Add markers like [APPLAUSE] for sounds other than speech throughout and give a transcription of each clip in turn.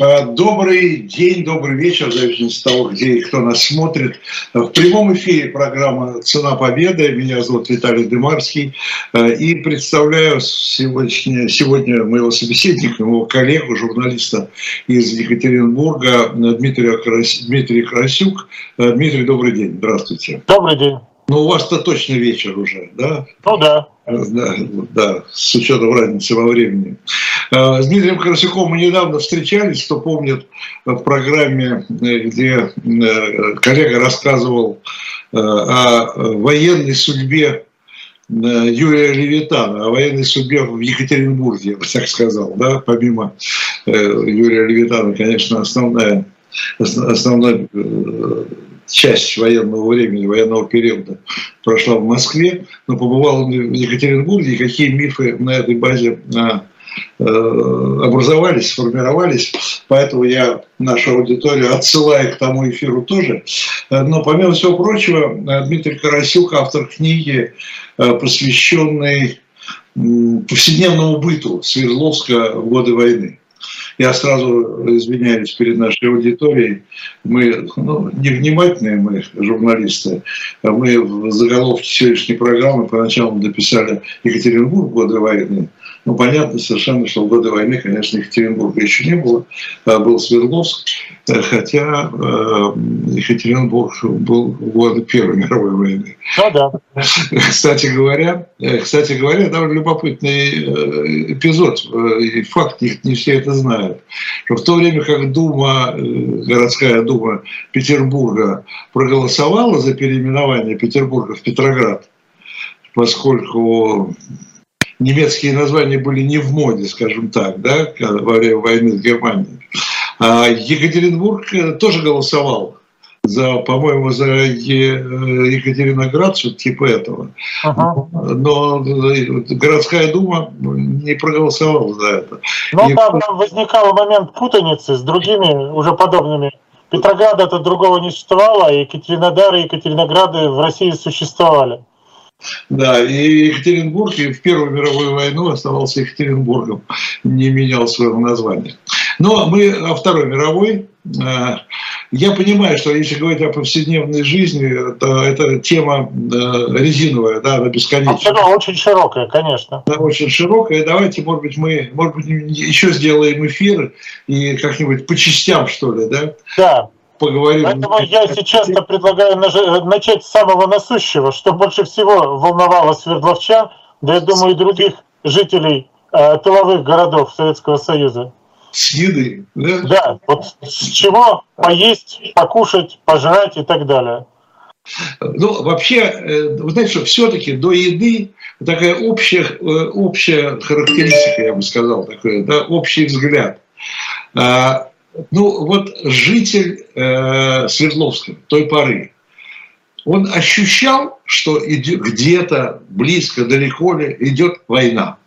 Э, добрый день, добрый вечер, в зависимости от того, где и кто нас смотрит. В прямом эфире программа «Цена победы». Меня зовут Виталий Дымарский. Э, и представляю сегодня, сегодня моего собеседника, моего коллегу, журналиста из Екатеринбурга Дмитрия, Дмитрий Красюк. Э, Дмитрий, добрый день. Здравствуйте. Добрый день. Ну, у вас-то точно вечер уже, да? Ну да. Да, да, с учетом разницы во времени. Э, с Дмитрием Красюком мы недавно встречались, кто помнит, в программе, где э, коллега рассказывал э, о военной судьбе Юрия Левитана, о военной судьбе в Екатеринбурге, я бы так сказал, да, помимо Юрия Левитана, конечно, основная, основной часть военного времени, военного периода прошла в Москве, но побывал в Екатеринбурге, и какие мифы на этой базе а, э, образовались, сформировались. Поэтому я нашу аудиторию отсылаю к тому эфиру тоже. Но помимо всего прочего, Дмитрий Карасюк, автор книги, э, посвященной повседневному быту Свердловска в годы войны. Я сразу извиняюсь перед нашей аудиторией. Мы ну, невнимательные, мы журналисты. Мы в заголовке сегодняшней программы поначалу написали Екатеринбург годы войны. Ну, понятно совершенно, что в годы войны, конечно, Екатеринбурга еще не было, а был Свердловск, хотя э, Екатеринбург был в годы Первой мировой войны. Ну да. [LAUGHS] Кстати говоря, э, кстати говоря, довольно любопытный э, эпизод, и факт, не все это знают, что в то время как Дума, городская дума Петербурга проголосовала за переименование Петербурга в Петроград, поскольку немецкие названия были не в моде, скажем так, да, во время войны с Германией. А Екатеринбург э, тоже голосовал за, по-моему, за Екатериноград, что-то типа этого. Ага. Но э, городская дума не проголосовала за это. Но И... там, возникал момент путаницы с другими уже подобными. Петрограда это другого не существовало, а Екатеринодар и Екатеринограды в России существовали. Да, и Екатеринбург и в Первую мировую войну оставался Екатеринбургом, не менял своего названия. Но мы о Второй мировой. Э, я понимаю, что если говорить о повседневной жизни, то это тема э, резиновая, да, она бесконечная. Она очень широкая, конечно. Да, очень широкая. Давайте, может быть, мы может быть, еще сделаем эфир и как-нибудь по частям, что ли, да? Да поговорим. Поэтому я сейчас предлагаю начать с самого насущего, что больше всего волновало свердловчан, да я думаю и других жителей э, тыловых городов Советского Союза. С еды, да? Да, вот с чего поесть, покушать, пожрать и так далее. Ну, вообще, э, вы знаете, что все-таки до еды такая общая, э, общая характеристика, я бы сказал, такой, да, общий взгляд. Ну вот житель э, Свердловска той поры, он ощущал, что где-то близко, далеко ли идет война.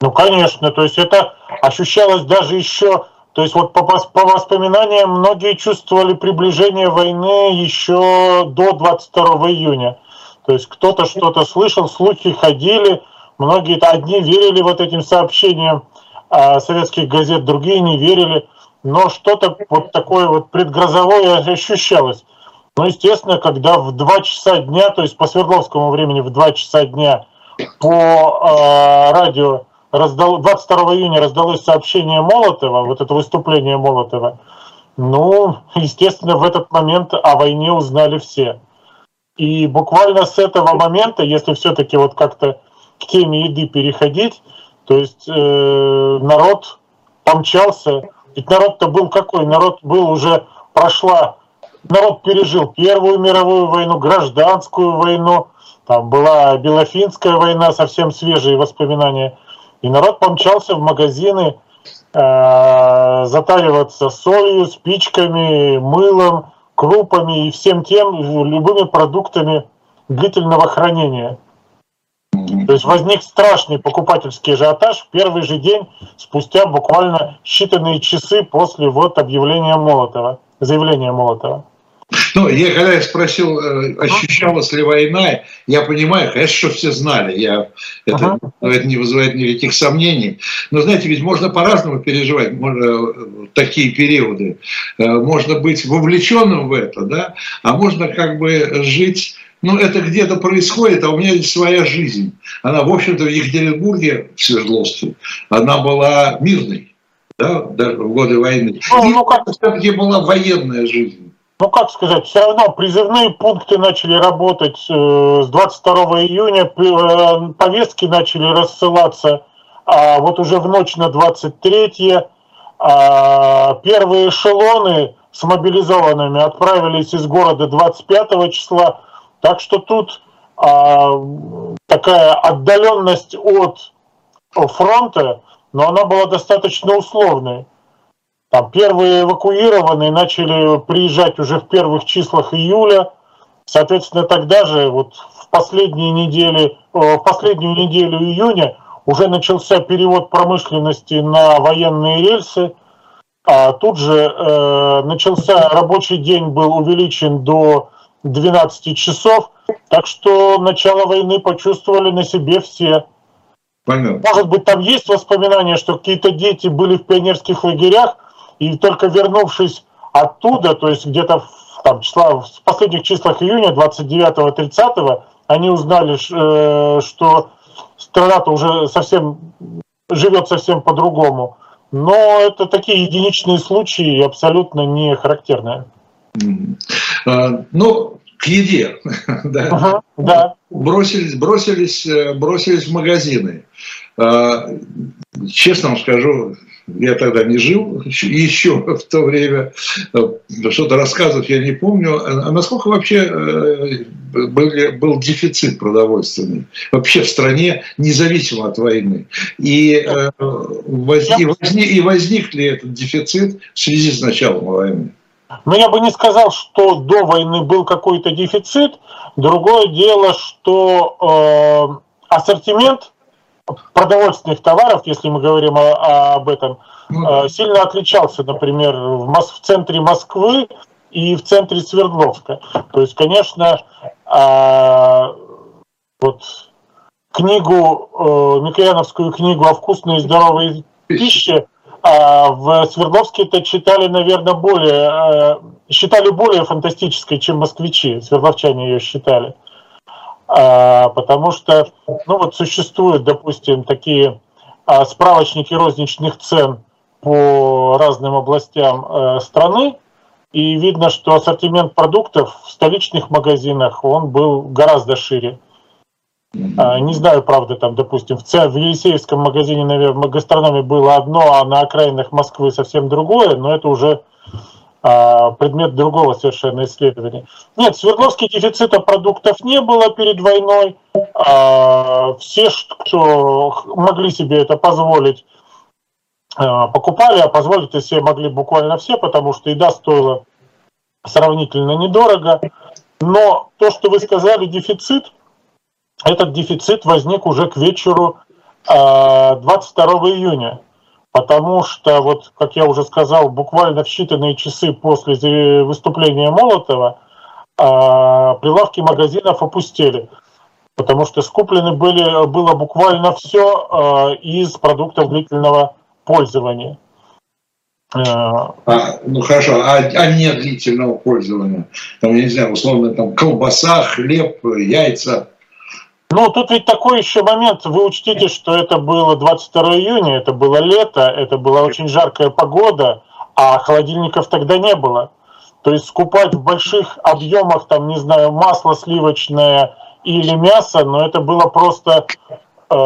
Ну, конечно, то есть это ощущалось даже еще, то есть вот по, по воспоминаниям многие чувствовали приближение войны еще до 22 июня. То есть кто-то что-то слышал, слухи ходили, многие одни верили вот этим сообщениям а, советских газет, другие не верили но что-то вот такое вот предгрозовое ощущалось. Ну, естественно, когда в 2 часа дня, то есть по Свердловскому времени в 2 часа дня по э, радио раздал, 22 июня раздалось сообщение Молотова, вот это выступление Молотова, ну, естественно, в этот момент о войне узнали все. И буквально с этого момента, если все-таки вот как-то к теме еды переходить, то есть э, народ помчался ведь народ-то был какой? Народ был уже, прошла, народ пережил Первую мировую войну, гражданскую войну, там была Белофинская война, совсем свежие воспоминания. И народ помчался в магазины э, затариваться солью, спичками, мылом, крупами и всем тем, любыми продуктами длительного хранения. То есть возник страшный покупательский ажиотаж в первый же день, спустя буквально считанные часы после вот объявления Молотова, заявления Молотова. Ну, я когда я спросил, э, ощущалась ли война, я понимаю, конечно, что все знали, я, это, ага. это не вызывает никаких сомнений. Но, знаете, ведь можно по-разному переживать можно, э, такие периоды. Э, можно быть вовлеченным в это, да, а можно как бы жить ну, это где-то происходит, а у меня есть своя жизнь. Она, в общем-то, в Екатеринбурге, в Свердловске, она была мирной, да, даже в годы войны. Ну, ну как... где была военная жизнь. Ну, как сказать, все равно призывные пункты начали работать э, с 22 июня, э, повестки начали рассылаться, а вот уже в ночь на 23 а первые эшелоны с мобилизованными отправились из города 25 числа, так что тут а, такая отдаленность от фронта, но она была достаточно условной. Там первые эвакуированные начали приезжать уже в первых числах июля. Соответственно, тогда же, вот в последние недели, в последнюю неделю июня уже начался перевод промышленности на военные рельсы. А тут же э, начался рабочий день, был увеличен до 12 часов, так что начало войны почувствовали на себе все. Понятно. Может быть, там есть воспоминания, что какие-то дети были в пионерских лагерях, и только вернувшись оттуда, то есть где-то в, там, числа, в последних числах июня, 29-30, они узнали, э, что страна-то уже совсем живет совсем по-другому. Но это такие единичные случаи, абсолютно не характерные. А, ну, к еде. [LAUGHS] да. Ага, да. Бросились, бросились, э, бросились в магазины. А, честно вам скажу, я тогда не жил [LAUGHS] еще в то время, э, что-то рассказывать я не помню. А насколько вообще э, был, был дефицит продовольственный вообще в стране, независимо от войны? И, возник, и возник ли этот дефицит в связи с началом войны? Но я бы не сказал, что до войны был какой-то дефицит. Другое дело, что э, ассортимент продовольственных товаров, если мы говорим о, об этом, ну э, сильно отличался, например, в, Мос в центре Москвы и в центре Свердловска. То есть, конечно, э, вот книгу, э, Микояновскую книгу о вкусной и здоровой пище а в Свердловске это читали, наверное, более, э, считали более фантастической, чем москвичи, свердловчане ее считали. А, потому что, ну вот существуют, допустим, такие а, справочники розничных цен по разным областям э, страны, и видно, что ассортимент продуктов в столичных магазинах, он был гораздо шире. А, не знаю, правда, там, допустим, в, в Елисеевском магазине, наверное, гастрономе было одно, а на окраинах Москвы совсем другое, но это уже а, предмет другого совершенно исследования. Нет, в Свердловске дефицита продуктов не было перед войной. А, все, кто могли себе это позволить, покупали, а позволить себе могли буквально все, потому что еда стоила сравнительно недорого. Но то, что вы сказали, дефицит – этот дефицит возник уже к вечеру 22 а, июня, потому что, вот, как я уже сказал, буквально в считанные часы после выступления Молотова а, прилавки магазинов опустели, потому что скуплены были, было буквально все а, из продуктов длительного пользования. А, ну хорошо, а, а не длительного пользования? Там, я не знаю, условно, там колбаса, хлеб, яйца. Ну, тут ведь такой еще момент. Вы учтите, что это было 22 июня, это было лето, это была очень жаркая погода, а холодильников тогда не было. То есть скупать в больших объемах, там, не знаю, масло сливочное или мясо, но это было просто... Э,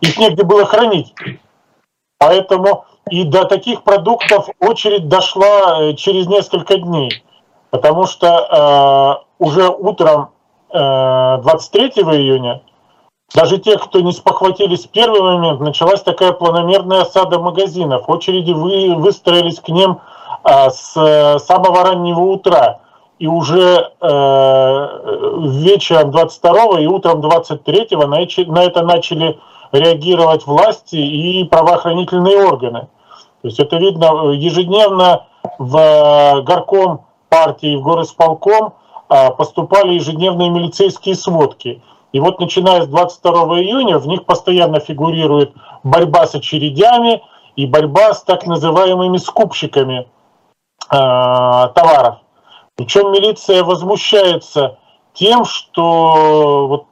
их негде было хранить. Поэтому и до таких продуктов очередь дошла э, через несколько дней. Потому что э, уже утром 23 э, июня, даже те, кто не спохватились в первый момент, началась такая планомерная осада магазинов. Очереди вы, выстроились к ним а, с самого раннего утра. И уже э, вечером 22 и утром 23 на, на это начали реагировать власти и правоохранительные органы. То есть это видно ежедневно в горком партии, в горосполком поступали ежедневные милицейские сводки. И вот начиная с 22 июня в них постоянно фигурирует борьба с очередями и борьба с так называемыми скупщиками э, товаров. Причем милиция возмущается тем, что вот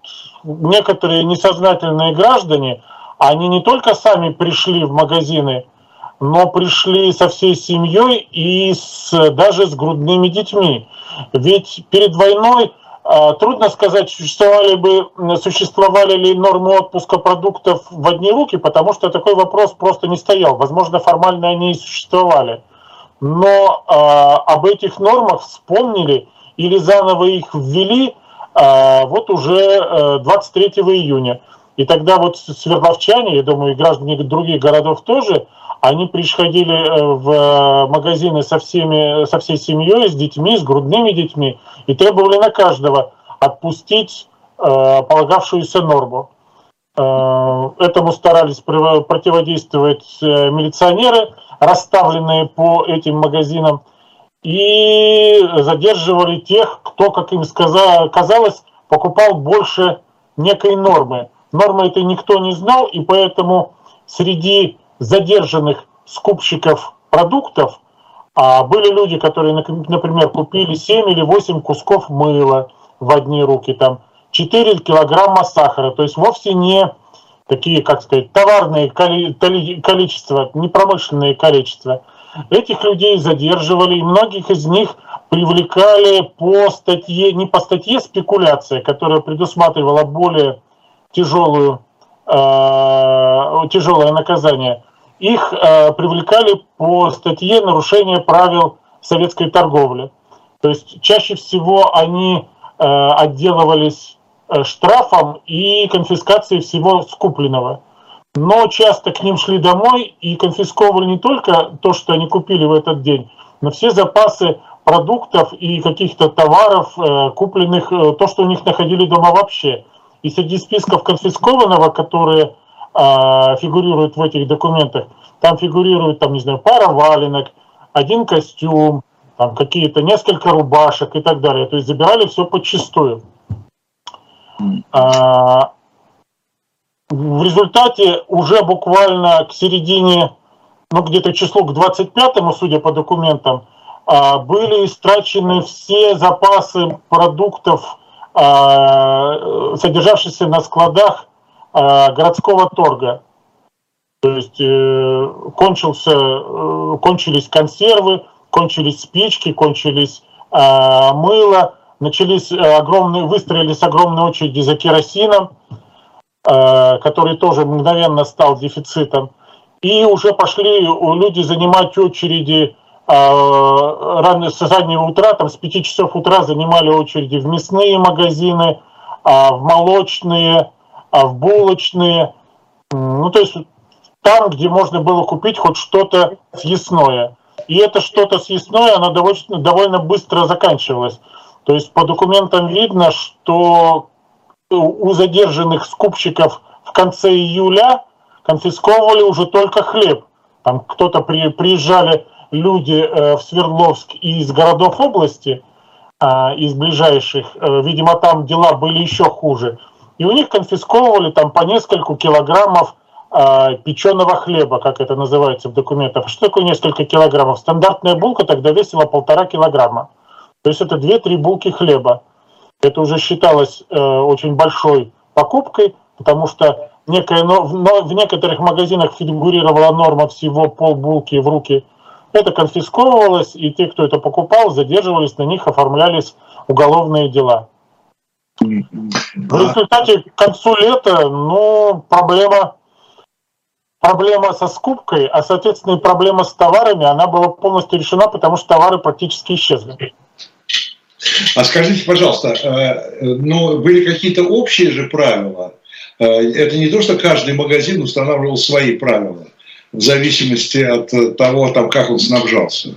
некоторые несознательные граждане, они не только сами пришли в магазины, но пришли со всей семьей и с, даже с грудными детьми. Ведь перед войной а, трудно сказать, существовали, бы, существовали ли нормы отпуска продуктов в одни руки, потому что такой вопрос просто не стоял. Возможно, формально они и существовали. Но э, об этих нормах вспомнили или заново их ввели э, вот уже э, 23 июня. И тогда вот свердловчане, я думаю, и граждане других городов тоже, они приходили э, в магазины со, всеми, со всей семьей, с детьми, с грудными детьми, и требовали на каждого отпустить э, полагавшуюся норму. Э, этому старались противодействовать милиционеры, расставленные по этим магазинам, и задерживали тех, кто, как им казалось, покупал больше некой нормы. Нормы этой никто не знал, и поэтому среди задержанных скупщиков продуктов а были люди, которые, например, купили 7 или 8 кусков мыла в одни руки, там 4 килограмма сахара, то есть вовсе не такие, как сказать, товарные количества, не промышленные количества. Этих людей задерживали, и многих из них привлекали по статье, не по статье спекуляция, которая предусматривала более тяжелую, э, тяжелое наказание, их э, привлекали по статье нарушение правил советской торговли. То есть чаще всего они э, отделывались э, штрафом и конфискацией всего скупленного. Но часто к ним шли домой и конфисковывали не только то, что они купили в этот день, но все запасы продуктов и каких-то товаров, э, купленных, э, то, что у них находили дома вообще. И среди списков конфискованного, которые а, фигурируют в этих документах. Там фигурирует, там, не знаю, пара валенок, один костюм, там какие-то несколько рубашек и так далее. То есть забирали все подчистую. А, в результате уже буквально к середине, ну где-то число к 25-му, судя по документам, а, были истрачены все запасы продуктов, а, содержавшиеся на складах городского торга. То есть э, кончился, э, кончились консервы, кончились спички, кончились мыло, начались огромные, выстроились огромные очереди за керосином, который тоже мгновенно стал дефицитом. И уже пошли люди занимать очереди рано, с раннего утра, там с 5 часов утра занимали очереди в мясные магазины, в молочные, а в булочные, ну то есть там, где можно было купить хоть что-то съестное. И это что-то съестное, оно довольно, довольно быстро заканчивалось. То есть по документам видно, что у задержанных скупщиков в конце июля конфисковывали уже только хлеб. Там кто-то при, приезжали люди э, в Свердловск из городов области, э, из ближайших, э, видимо, там дела были еще хуже и у них конфисковывали там по нескольку килограммов э, печеного хлеба, как это называется в документах. Что такое несколько килограммов? Стандартная булка тогда весила полтора килограмма. То есть это 2-3 булки хлеба. Это уже считалось э, очень большой покупкой, потому что некая, но, но в некоторых магазинах фигурировала норма всего полбулки в руки. Это конфисковывалось, и те, кто это покупал, задерживались на них, оформлялись уголовные дела. В результате к концу лета, ну, проблема, проблема со скупкой, а, соответственно, и проблема с товарами, она была полностью решена, потому что товары практически исчезли. А скажите, пожалуйста, э, ну, были какие-то общие же правила? Э, это не то, что каждый магазин устанавливал свои правила в зависимости от того, там, как он снабжался.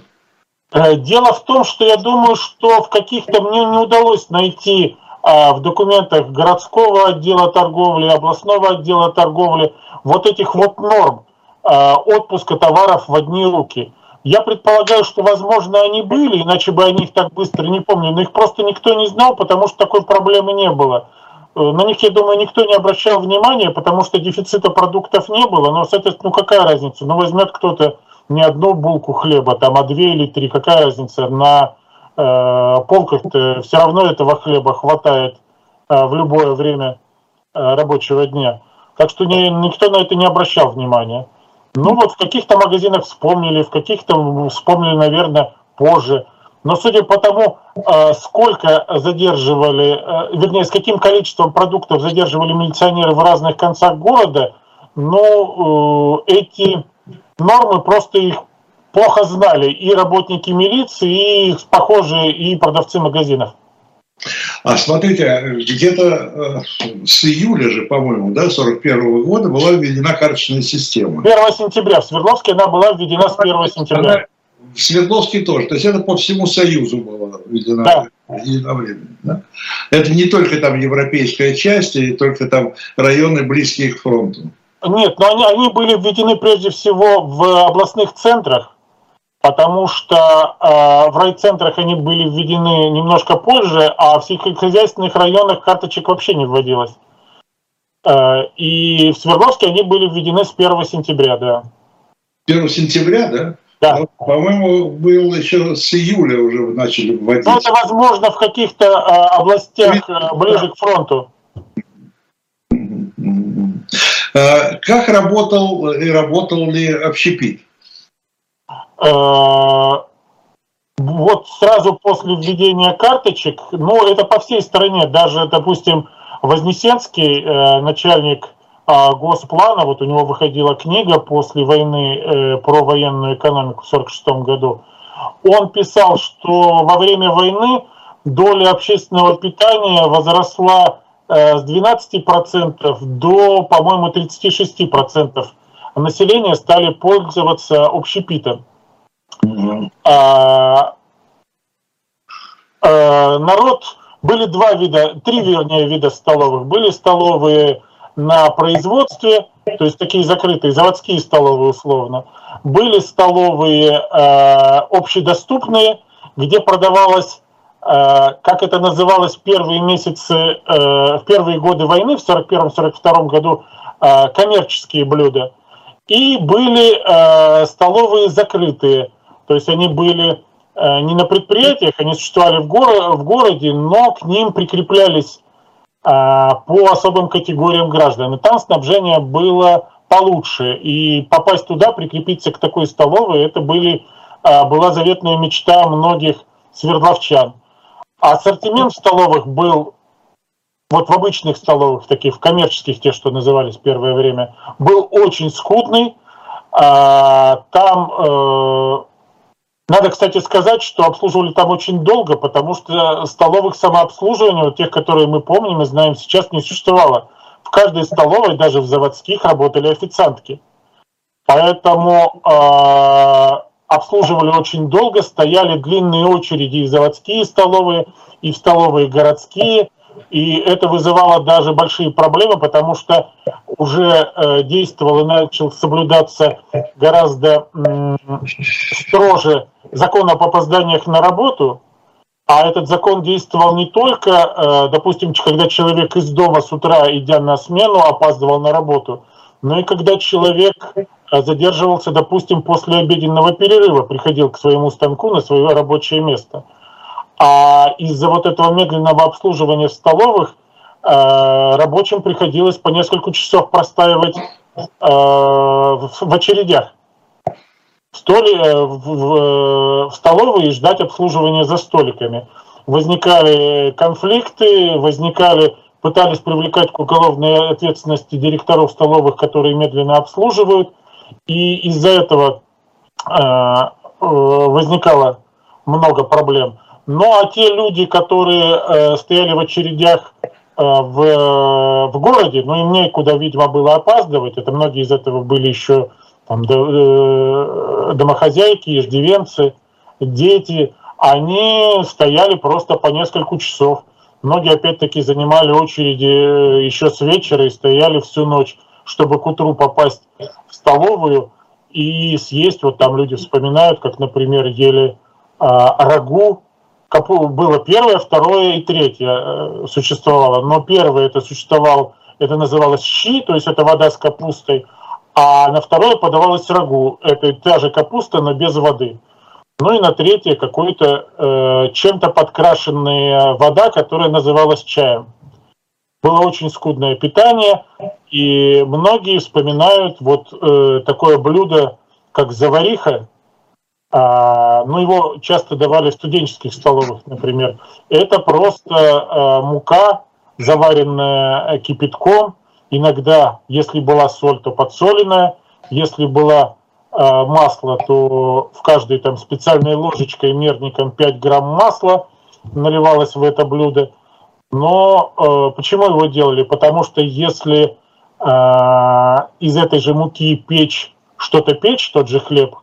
Э, дело в том, что я думаю, что в каких-то мне не удалось найти а, в документах городского отдела торговли, областного отдела торговли вот этих вот норм а, отпуска товаров в одни руки. Я предполагаю, что, возможно, они были, иначе бы они их так быстро не помнили, но их просто никто не знал, потому что такой проблемы не было. Э, на них, я думаю, никто не обращал внимания, потому что дефицита продуктов не было, но, соответственно, ну какая разница? Ну возьмет кто-то не одну булку хлеба, там, а две или три, какая разница? На полках-то все равно этого хлеба хватает э, в любое время э, рабочего дня. Так что никто на это не обращал внимания. Ну вот в каких-то магазинах вспомнили, в каких-то вспомнили, наверное, позже. Но судя по тому, э, сколько задерживали, э, вернее, с каким количеством продуктов задерживали милиционеры в разных концах города, ну, э, эти нормы просто их плохо знали и работники милиции, и похожие, и продавцы магазинов. А смотрите, где-то э, с июля же, по-моему, да, 41 -го года была введена карточная система. 1 сентября. В Свердловске она была введена с 1 сентября. Она, в Свердловске тоже. То есть это по всему Союзу была введена да. единовременно. Да? Это не только там европейская часть, и только там районы, близкие к фронту. Нет, но они, они были введены прежде всего в областных центрах, потому что э, в райцентрах они были введены немножко позже, а в сельскохозяйственных районах карточек вообще не вводилось. Э, и в Свердловске они были введены с 1 сентября, да. 1 сентября, да? Да. Ну, по-моему, был еще с июля уже начали вводить. Ну, это возможно в каких-то э, областях э, ближе к фронту. Как работал и работал ли общепит? Э, вот сразу после введения карточек, ну это по всей стране, даже, допустим, Вознесенский, э, начальник э, Госплана, вот у него выходила книга после войны про военную экономику в 1946 году, он писал, что во время войны доля общественного питания возросла с 12% до, по-моему, 36%. Населения стали пользоваться общепитом. А, а, народ, были два вида, три, вернее, вида столовых. Были столовые на производстве, то есть такие закрытые, заводские столовые условно. Были столовые э, общедоступные, где продавалось, э, как это называлось первые месяцы, э, в первые годы войны, в 1941-1942 году, э, коммерческие блюда. И были э, столовые закрытые, то есть они были э, не на предприятиях, они существовали в, горо в городе, но к ним прикреплялись э, по особым категориям граждан. И там снабжение было получше. И попасть туда, прикрепиться к такой столовой, это были, э, была заветная мечта многих свердловчан. А ассортимент в столовых был, вот в обычных столовых, таких в коммерческих, те, что назывались первое время, был очень скудный. Там надо, кстати, сказать, что обслуживали там очень долго, потому что столовых самообслуживания, вот тех, которые мы помним и знаем, сейчас не существовало. В каждой столовой, даже в заводских, работали официантки. Поэтому э, обслуживали очень долго, стояли длинные очереди и в заводские столовые, и в столовые городские. И это вызывало даже большие проблемы, потому что уже э, действовал и начал соблюдаться гораздо э, строже закон об опозданиях на работу, а этот закон действовал не только, э, допустим, когда человек из дома с утра, идя на смену, опаздывал на работу, но и когда человек э, задерживался, допустим, после обеденного перерыва, приходил к своему станку на свое рабочее место. А из-за вот этого медленного обслуживания в столовых э, рабочим приходилось по несколько часов простаивать в очередях столи, э, в, в, э, в столовой и ждать обслуживания за столиками. Возникали конфликты, возникали, пытались привлекать к уголовной ответственности директоров столовых, которые медленно обслуживают, и из-за этого э, э, возникало много проблем. Ну а те люди, которые э, стояли в очередях э, в, в городе, ну им некуда, видимо, было опаздывать, это многие из этого были еще там, э, домохозяйки, иждивенцы, дети, они стояли просто по несколько часов. Многие, опять-таки, занимали очереди э, еще с вечера и стояли всю ночь, чтобы к утру попасть в столовую. и съесть. Вот там люди вспоминают, как, например, ели а, рагу. Было первое, второе и третье э, существовало. Но первое это существовал, это называлось щи, то есть это вода с капустой. А на второе подавалось рагу. Это та же капуста, но без воды. Ну и на третье какой-то э, чем-то подкрашенная вода, которая называлась чаем. Было очень скудное питание, и многие вспоминают вот э, такое блюдо, как завариха. А, ну, его часто давали в студенческих столовых, например. Это просто э, мука, заваренная кипятком. Иногда, если была соль, то подсоленная. Если была Э, масла, то в каждой там специальной ложечкой мерником 5 грамм масла наливалось в это блюдо. Но э, почему его делали? Потому что если э, из этой же муки печь что-то печь, тот же хлеб,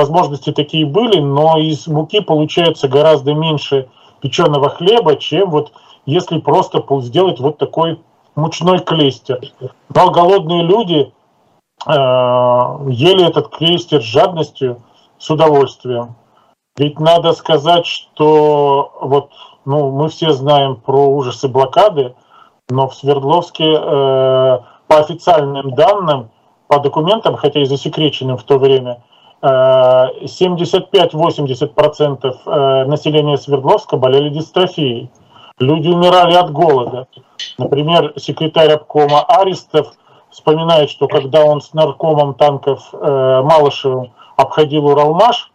возможности такие были, но из муки получается гораздо меньше печеного хлеба, чем вот если просто сделать вот такой мучной клейстер. Но голодные люди Э, ели этот крейстер с жадностью, с удовольствием. Ведь надо сказать, что вот ну, мы все знаем про ужасы блокады, но в Свердловске э, по официальным данным, по документам, хотя и засекреченным в то время, 75-80% э, населения Свердловска болели дистрофией. Люди умирали от голода. Например, секретарь обкома Аристов вспоминает, что когда он с наркомом танков э, Малышевым обходил Уралмаш,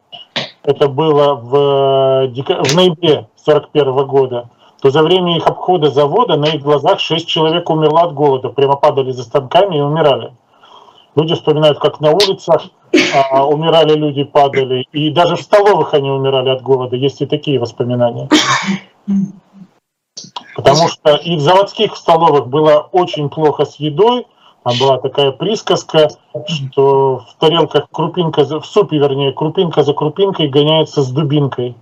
это было в, в ноябре 41 года, то за время их обхода завода на их глазах 6 человек умерло от голода, прямо падали за станками и умирали. Люди вспоминают, как на улицах а, умирали люди, падали, и даже в столовых они умирали от голода, есть и такие воспоминания. Потому что и в заводских столовых было очень плохо с едой, там была такая присказка, что в тарелках крупинка, в супе, вернее, крупинка за крупинкой гоняется с дубинкой.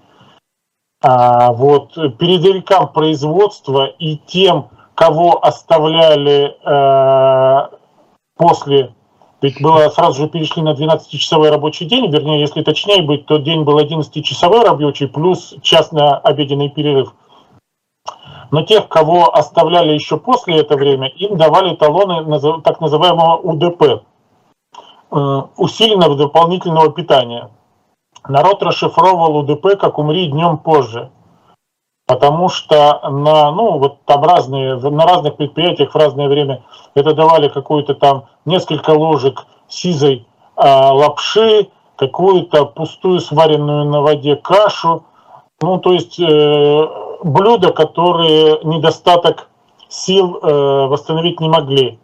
А вот передовикам производства и тем, кого оставляли э, после, ведь было сразу же перешли на 12-часовой рабочий день, вернее, если точнее быть, то день был 11-часовой рабочий плюс час на обеденный перерыв. Но тех, кого оставляли еще после это время, им давали талоны так называемого УДП, э, усиленного дополнительного питания. Народ расшифровывал УДП как «умри днем позже», потому что на, ну, вот там разные, на разных предприятиях в разное время это давали какую-то там несколько ложек сизой э, лапши, какую-то пустую сваренную на воде кашу, ну, то есть э, блюда, которые недостаток сил э, восстановить не могли.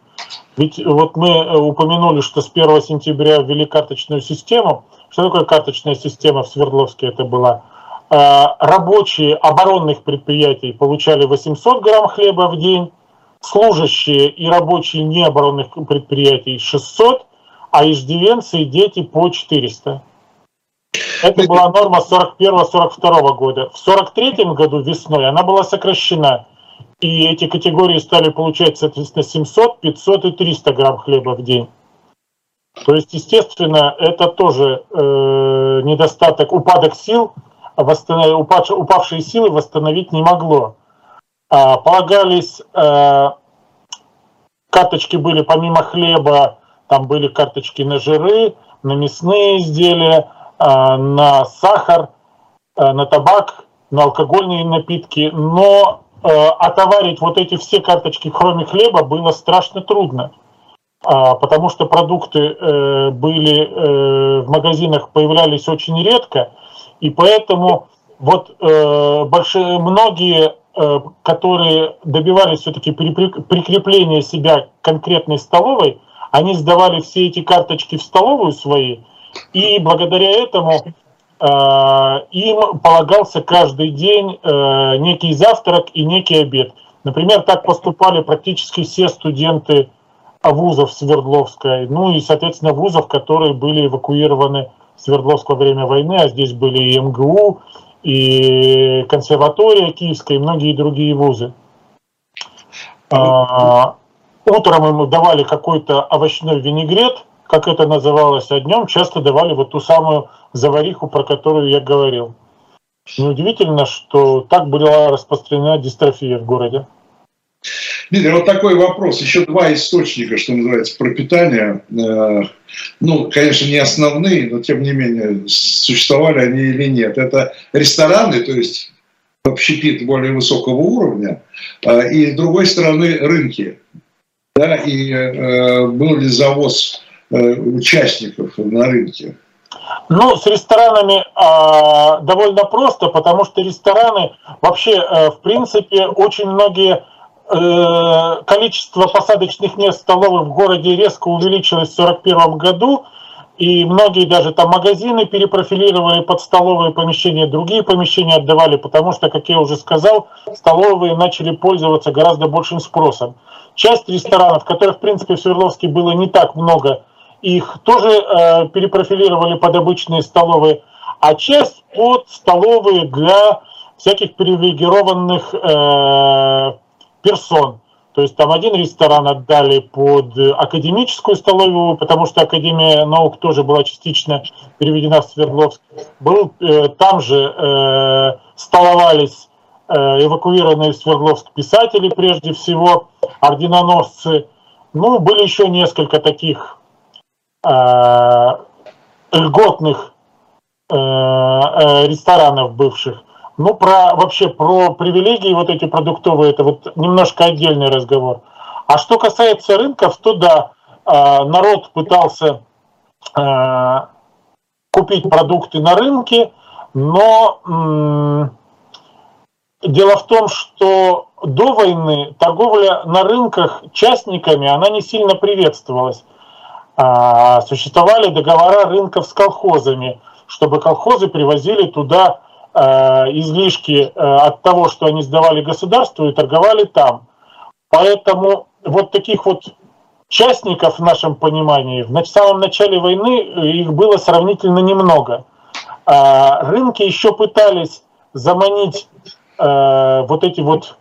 Ведь вот мы э, упомянули, что с 1 сентября ввели карточную систему. Что такое карточная система в Свердловске это была? Э, рабочие оборонных предприятий получали 800 грамм хлеба в день, служащие и рабочие необоронных предприятий 600, а иждивенцы и дети по 400. Это была норма 41-42 года. В 43 году весной она была сокращена. И эти категории стали получать, соответственно, 700, 500 и 300 грамм хлеба в день. То есть, естественно, это тоже э, недостаток, упадок сил, восстанов... упавшие силы восстановить не могло. А, полагались, э, карточки были помимо хлеба, там были карточки на жиры, на мясные изделия, Э, на сахар, э, на табак, на алкогольные напитки, но отоварить вот эти все карточки, кроме хлеба, было страшно трудно, а, потому что продукты были в магазинах появлялись очень редко, и поэтому вот большие, многие, которые добивались все-таки прикрепления себя к конкретной столовой, они сдавали все эти карточки в столовую свои, и благодаря этому э, им полагался каждый день э, некий завтрак и некий обед. Например, так поступали практически все студенты вузов Свердловской, ну и, соответственно, вузов, которые были эвакуированы Свердловск во время войны, а здесь были и МГУ, и консерватория Киевская, и многие другие вузы. А, утром им давали какой-то овощной винегрет – как это называлось, а днем часто давали вот ту самую завариху, про которую я говорил. Неудивительно, что так была распространена дистрофия в городе. Дмитрий, вот такой вопрос. Еще два источника, что называется, пропитания. Э, ну, конечно, не основные, но тем не менее, существовали они или нет. Это рестораны, то есть общепит более высокого уровня, э, и с другой стороны рынки. Да, и э, был ли завоз участников на рынке? Ну, с ресторанами э, довольно просто, потому что рестораны вообще, э, в принципе, очень многие количество посадочных мест столовых в городе резко увеличилось в 1941 году, и многие даже там магазины перепрофилировали под столовые помещения, другие помещения отдавали, потому что, как я уже сказал, столовые начали пользоваться гораздо большим спросом. Часть ресторанов, которых, в принципе, в Свердловске было не так много, их тоже э, перепрофилировали под обычные столовые, а часть под столовые для всяких привилегированных э, персон. То есть там один ресторан отдали под академическую столовую, потому что Академия наук тоже была частично переведена в Свердловск. Был, э, там же э, столовались э, эвакуированные в Свердловск писатели, прежде всего, орденоносцы. Ну, были еще несколько таких э, льготных э, э, ресторанов бывших. Ну, про вообще про привилегии вот эти продуктовые, это вот немножко отдельный разговор. А что касается рынков, то да, а, народ пытался а, купить продукты на рынке, но дело в том, что до войны торговля на рынках частниками, она не сильно приветствовалась. А, существовали договора рынков с колхозами, чтобы колхозы привозили туда излишки э, от того, что они сдавали государству и торговали там. Поэтому вот таких вот частников в нашем понимании в самом начале войны э, их было сравнительно немного. Рынки еще пытались заманить вот эти вот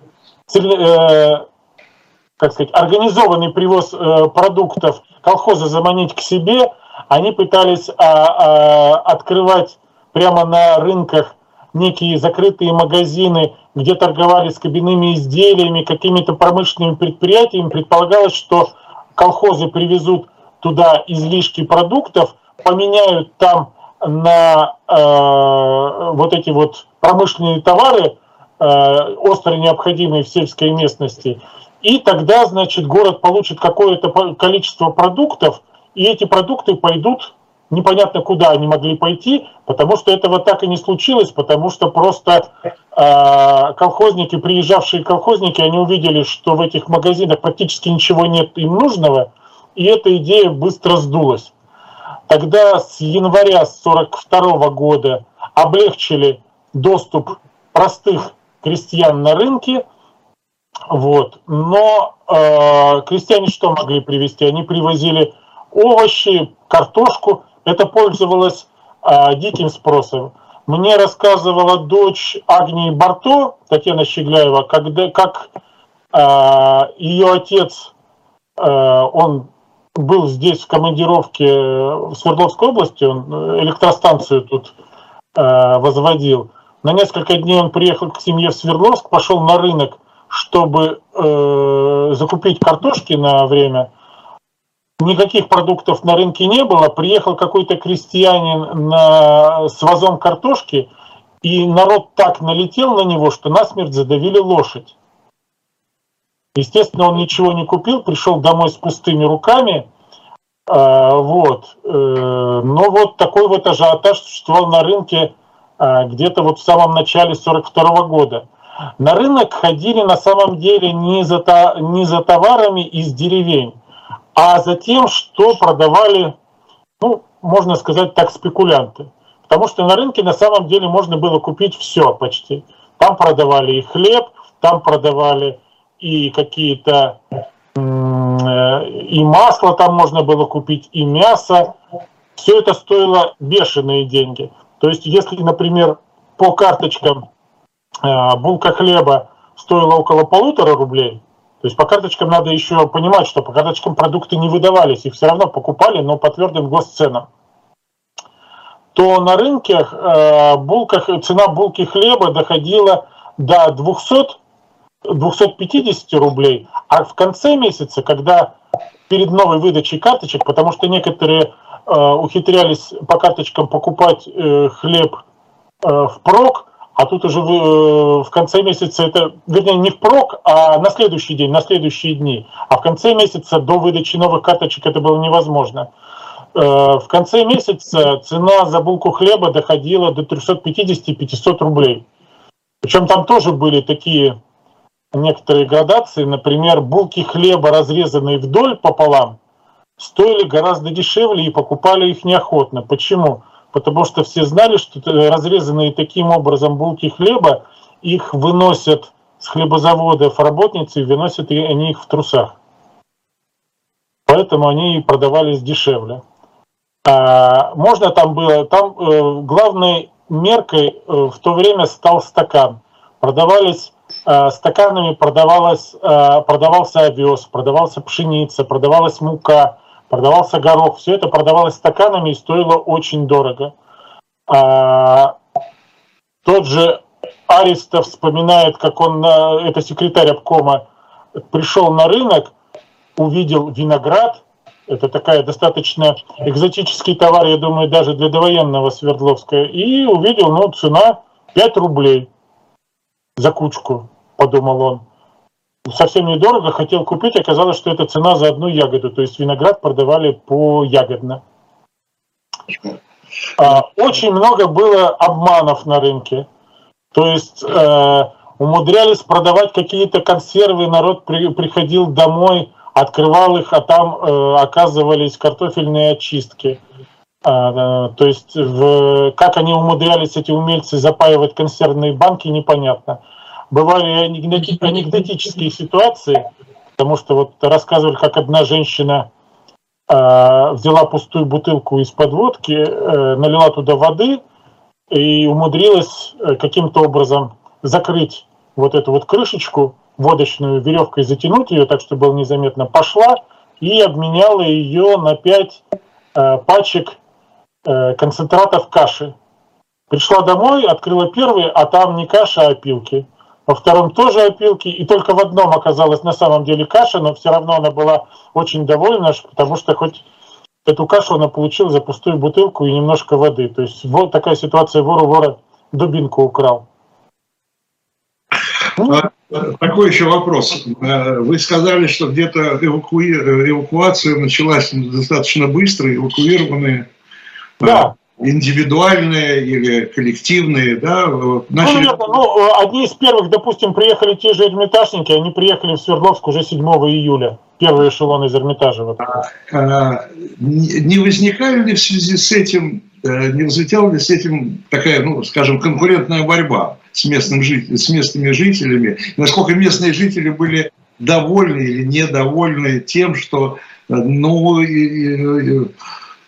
как сказать, организованный привоз продуктов колхоза заманить к себе, они пытались открывать прямо на рынках некие закрытые магазины, где торговали с кабинными изделиями, какими-то промышленными предприятиями, предполагалось, что колхозы привезут туда излишки продуктов, поменяют там на э, вот эти вот промышленные товары, э, остро необходимые в сельской местности, и тогда, значит, город получит какое-то количество продуктов, и эти продукты пойдут непонятно куда они могли пойти, потому что этого так и не случилось, потому что просто э, колхозники, приезжавшие колхозники, они увидели, что в этих магазинах практически ничего нет им нужного, и эта идея быстро сдулась. Тогда с января 1942 года облегчили доступ простых крестьян на рынки, вот. но э, крестьяне что могли привезти? Они привозили овощи, картошку, это пользовалось а, диким спросом. Мне рассказывала дочь Агнии Барто, Татьяна Щегляева, когда, как а, ее отец, а, он был здесь в командировке в Свердловской области, он электростанцию тут а, возводил. На несколько дней он приехал к семье в Свердловск, пошел на рынок, чтобы э, закупить картошки на время – никаких продуктов на рынке не было, приехал какой-то крестьянин на, с вазом картошки, и народ так налетел на него, что насмерть задавили лошадь. Естественно, он ничего не купил, пришел домой с пустыми руками, э, вот. Э, но вот такой вот ажиотаж существовал на рынке э, где-то вот в самом начале 42 года. На рынок ходили на самом деле не за, не за товарами из деревень, а за тем, что продавали, ну, можно сказать так, спекулянты. Потому что на рынке на самом деле можно было купить все почти. Там продавали и хлеб, там продавали и какие-то э, и масло там можно было купить, и мясо. Все это стоило бешеные деньги. То есть, если, например, по карточкам э, булка хлеба стоила около полутора рублей, То есть по карточкам надо еще понимать, что по карточкам продукты не выдавались, их все равно покупали, но по твердым госценам. То на рынке э, булках, цена булки хлеба доходила до 200 250 рублей, а в конце месяца, когда перед новой выдачей карточек, потому что некоторые э, ухитрялись по карточкам покупать э, хлеб э, впрок, а тут уже в, э, в конце месяца это, вернее, не впрок, а на следующий день, на следующие дни. А в конце месяца до выдачи новых карточек это было невозможно. Э, в конце месяца цена за булку хлеба доходила до 350-500 рублей. Причем там тоже были такие некоторые градации, например, булки хлеба, разрезанные вдоль пополам, стоили гораздо дешевле и покупали их неохотно. Почему? Потому что все знали, что разрезанные таким образом булки хлеба, их выносят с хлебозаводов работницы и выносят они их в трусах. Поэтому они и продавались дешевле. А, можно там было, там э, главной меркой э, в то время стал стакан. Продавались Э, стаканами продавалось, продавался овес, продавался пшеница, продавалась мука, продавался горох. Все это продавалось стаканами и стоило очень дорого. А, тот же Аристов вспоминает, как он, это секретарь обкома, пришел на рынок, увидел виноград, это такая достаточно экзотический товар, я думаю, даже для довоенного Свердловска, и увидел, ну, цена 5 рублей за кучку, подумал он. Совсем недорого, хотел купить, оказалось, что это цена за одну ягоду, то есть виноград продавали по ягодно. А, очень много было обманов на рынке. То есть э, умудрялись продавать какие-то консервы, народ при, приходил домой, открывал их, а там э, оказывались картофельные очистки. А, то есть в, как они умудрялись, эти умельцы, запаивать консервные банки, непонятно. Бывали анекдотические ситуации, потому что вот рассказывали, как одна женщина э, взяла пустую бутылку из-под водки, э, налила туда воды и умудрилась э, каким-то образом закрыть вот эту вот крышечку водочную веревкой, затянуть ее так, чтобы было незаметно, пошла и обменяла ее на 5 э, пачек Э, концентратов каши. Пришла домой, открыла первый, а там не каша, а опилки. Во втором тоже опилки, и только в одном оказалась на самом деле каша, но все равно она была очень довольна, потому что хоть эту кашу она получила за пустую бутылку и немножко воды. То есть вот такая ситуация, вору вора дубинку украл. А, такой еще вопрос. Э, вы сказали, что где-то эвакуи... эвакуация началась достаточно быстро, эвакуированные да. Индивидуальные или коллективные, да? Начали... Ну, ну, одни из первых, допустим, приехали те же Эрмитажники, они приехали в Свердловск уже 7 июля, первый эшелон из Эрмитажа. Вот. А, а, не возникали ли в связи с этим, э, не возникала ли с этим такая, ну, скажем, конкурентная борьба с, местным, с местными жителями? Насколько местные жители были довольны или недовольны тем, что, э, ну,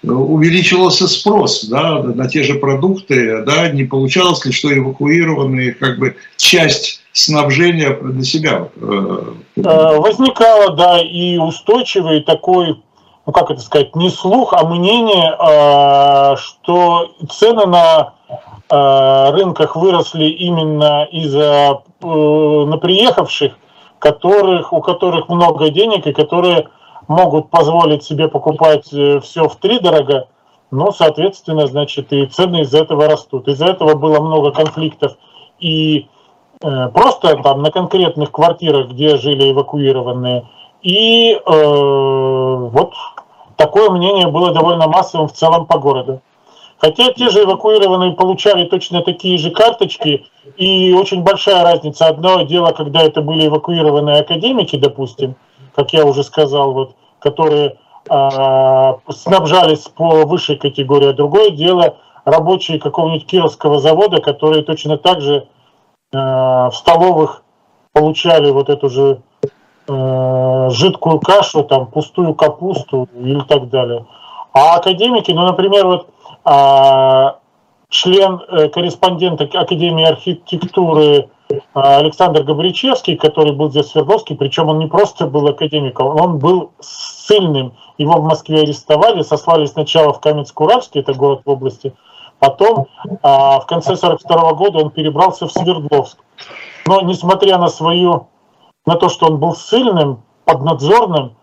увеличивался спрос да, на те же продукты, да, не получалось ли, что эвакуированные как бы часть снабжения для себя? Э, э, возникало, да, и устойчивый такой, ну как это сказать, не слух, а мнение, э, что цены на рынках выросли именно из-за на приехавших, которых, у которых много денег и которые могут позволить себе покупать э, все в три дорого, но, соответственно, значит, и цены из-за этого растут. Из-за этого было много конфликтов и э, просто там на конкретных квартирах, где жили эвакуированные. И э, вот такое мнение было довольно массовым в целом по городу. Хотя те же эвакуированные получали точно такие же карточки, и очень большая разница. Одно дело, когда это были эвакуированные академики, допустим, как я уже сказал, вот, которые э, снабжались по высшей категории. А другое дело рабочие какого-нибудь кировского завода, которые точно так же э, в столовых получали вот эту же э, жидкую кашу, там, пустую капусту и так далее. А академики, ну, например, вот член, э, корреспондент Академии архитектуры Александр Габричевский, который был здесь Свердловский, причем он не просто был академиком, он был сильным. Его в Москве арестовали, сослали сначала в Каменск-Уральский, это город в области, потом в конце 42 года он перебрался в Свердловск. Но несмотря на свою, на то, что он был сильным, поднадзорным,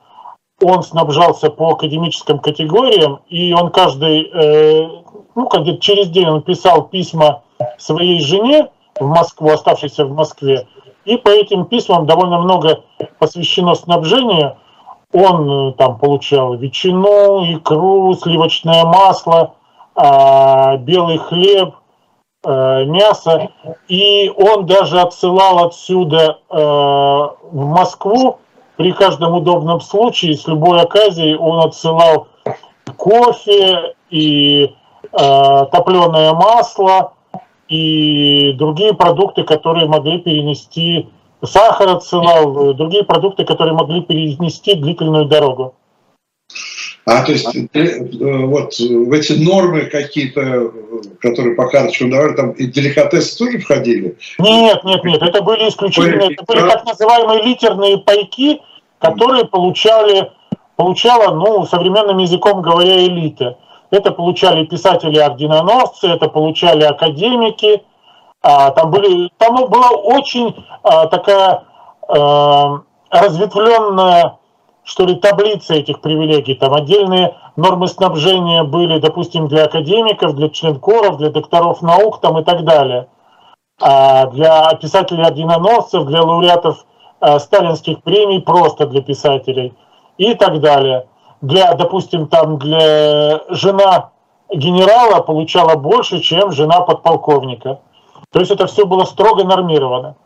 он снабжался по академическим категориям, и он каждый, э, ну, как через день он писал письма своей жене в Москву, оставшейся в Москве, и по этим письмам довольно много посвящено снабжению. Он э, там получал ветчину, икру, сливочное масло, э, белый хлеб, э, мясо, и он даже отсылал отсюда э, в Москву. При каждом удобном случае, с любой оказией он отсылал кофе и топленое масло и другие продукты, которые могли перенести, сахар отсылал, другие продукты, которые могли перенести длительную дорогу. А то есть э, вот в эти нормы какие-то, которые по карточкам давали, там и деликатесы тоже входили? Нет, нет, нет, это были исключительно, это были так называемые литерные пайки, которые получали, получала, ну, современным языком говоря, элита. Это получали писатели-орденоносцы, это получали академики. А, там, были, там была очень а, такая а, разветвленная, что ли, таблица этих привилегий. Там отдельные нормы снабжения были, допустим, для академиков, для членкоров, для докторов наук там, и так далее. Для писателей-орденоносцев, для лауреатов сталинских премий просто для писателей и так далее. Для, допустим, там для жена генерала получала больше, чем жена подполковника. То есть это все было строго нормировано.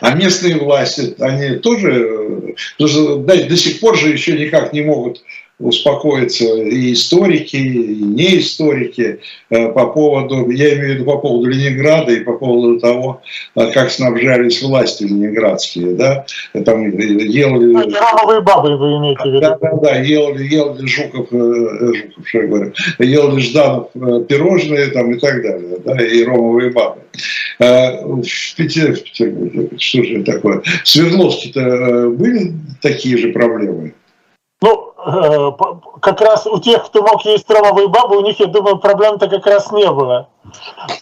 А местные власти, они тоже, да, до сих пор же еще никак не могут успокоиться и историки, и неисторики э, по поводу, я имею в виду по поводу Ленинграда и по поводу того, э, как снабжались власти ленинградские, да, там ел... Ромовые бабы вы имеете в виду? Да, да, да, ел, ел ли Жуков, э, Жуков, что я говорю, ел ли Жданов пирожные там и так далее, да, и ромовые бабы. В Петербурге, что же такое? В Свердловске-то были такие же проблемы? Ну, э, как раз у тех, кто мог есть тромовые бабы, у них, я думаю, проблем-то как раз не было.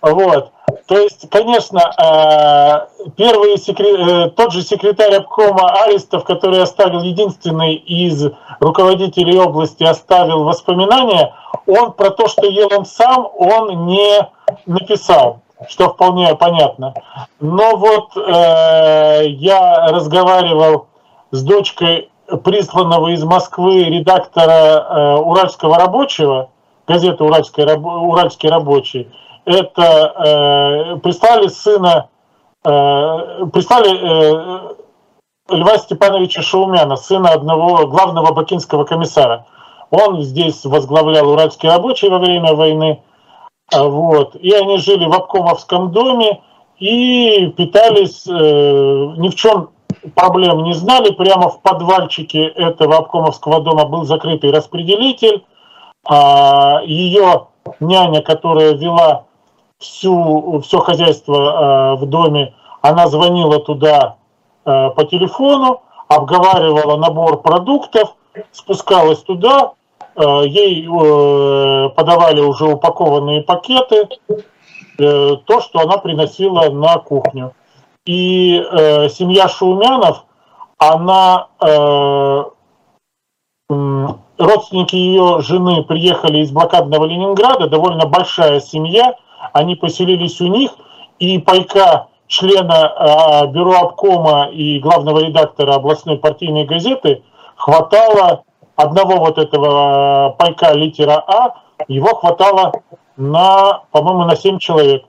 Вот. То есть, конечно, э, первый секрет, э, тот же секретарь обкома Аристов, который оставил единственный из руководителей области, оставил воспоминания, он про то, что ел он сам, он не написал что вполне понятно. Но вот э, я разговаривал с дочкой присланного из Москвы редактора э, «Уральского рабочего», газеты «Уральский, Уральский рабочий», это э, прислали сына, э, прислали э, Льва Степановича Шаумяна, сына одного главного бакинского комиссара. Он здесь возглавлял «Уральский рабочий» во время войны. А, вот. И они жили в обкомовском доме и питались э, ни в чем проблем не знали. Прямо в подвальчике этого обкомовского дома был закрытый распределитель. А, Ее няня, которая вела всю, все хозяйство а, в доме, она звонила туда а, по телефону, обговаривала набор продуктов, спускалась туда, ей э, подавали уже упакованные пакеты, э, то, что она приносила на кухню. И э, семья Шаумянов, она, э, родственники ее жены приехали из блокадного Ленинграда, довольно большая семья, они поселились у них, и пайка члена э, бюро обкома и главного редактора областной партийной газеты хватало одного вот этого э, пайка литера А, его хватало на, по-моему, на 7 человек.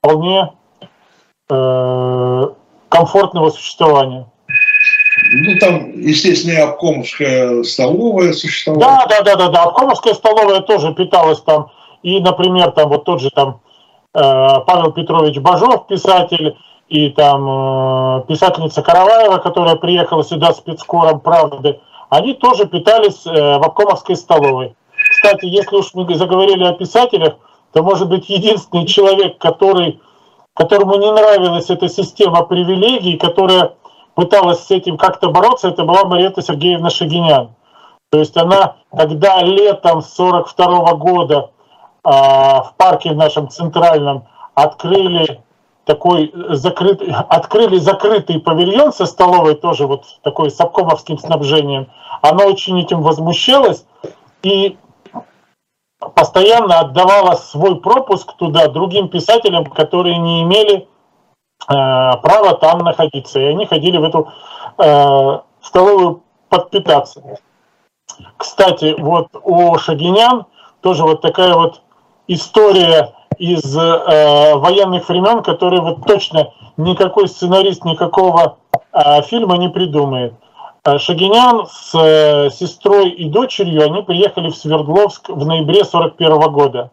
Вполне Э, комфортного существования. Ну, там, естественно, и обкомовская столовая существовала. Да, да, да, да, да. Обкомовская столовая тоже питалась там. И, например, там вот тот же там э, Павел Петрович Бажов, писатель, и там э, писательница Караваева, которая приехала сюда спецкором «Правды», они тоже питались в обкомовской столовой. Кстати, если уж мы заговорили о писателях, то, может быть, единственный человек, который которому не нравилась эта система привилегий, которая пыталась с этим как-то бороться, это была Марета Сергеевна Шагинян. То есть она, когда летом 42 года э, в парке нашем центральном открыли такой закрытый, открыли закрытый павильон со столовой, тоже вот такой с обкомовским снабжением, она очень этим возмущалась и постоянно отдавала свой пропуск туда другим писателям, которые не имели э, права там находиться. И они ходили в эту э, столовую подпитаться. Кстати, вот у Шагинян тоже вот такая вот история из э, военных времен, которые вот точно никакой сценарист никакого э, фильма не придумает. Э, Шагинян с э, сестрой и дочерью, они приехали в Свердловск в ноябре 41 года.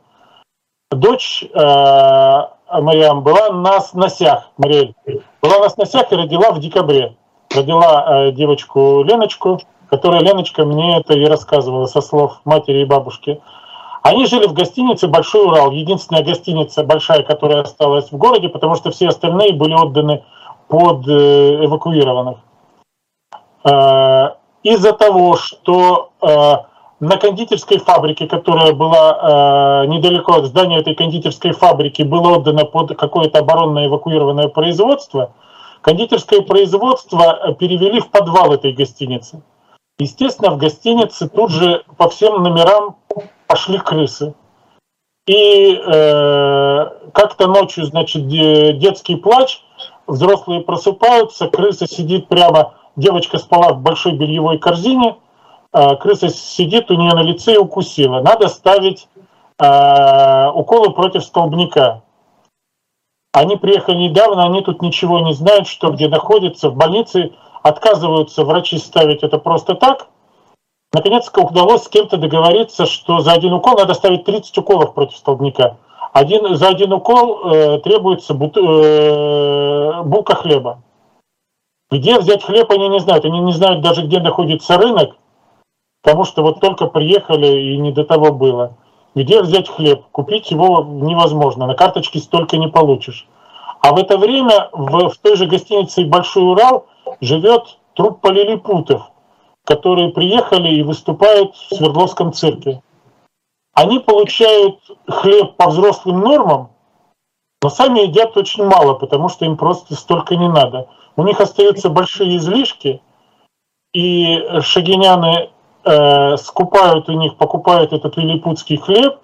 Дочь э, Мариам была на сносях, Мариэль, была на сносях и родила в декабре. Родила э, девочку Леночку, которая Леночка мне это и рассказывала со слов матери и бабушки. Они жили в гостинице «Большой Урал», единственная гостиница большая, которая осталась в городе, потому что все остальные были отданы под э, эвакуированных. Э, из-за того, что э, на кондитерской фабрике, которая была недалеко от здания этой кондитерской фабрики, было отдано под какое-то оборонное эвакуированное производство, кондитерское производство перевели в подвал этой гостиницы. Естественно, в гостинице тут же по всем номерам пошли крысы. И э, как-то ночью, значит, детский плач, взрослые просыпаются, крыса сидит прямо, девочка спала в большой бельевой корзине, э, крыса сидит у нее на лице и укусила. Надо ставить э, уколы против столбняка. Они приехали недавно, они тут ничего не знают, что где находится. В больнице отказываются врачи ставить это просто так – наконец удалось с кем-то договориться, что за один укол надо ставить 30 уколов против столбняка. Один, за один укол э, требуется бут, э, булка хлеба. Где взять хлеб, они не знают. Они не знают даже, где находится рынок, потому что вот только приехали и не до того было. Где взять хлеб? Купить его невозможно. На карточке столько не получишь. А в это время в, в той же гостинице «Большой Урал» живет труппа лилипутов – которые приехали и выступают в Свердловском цирке. Они получают хлеб по взрослым нормам, но сами едят очень мало, потому что им просто столько не надо. У них остаются большие излишки, и шагиняны э, скупают у них, покупают этот лилипутский хлеб,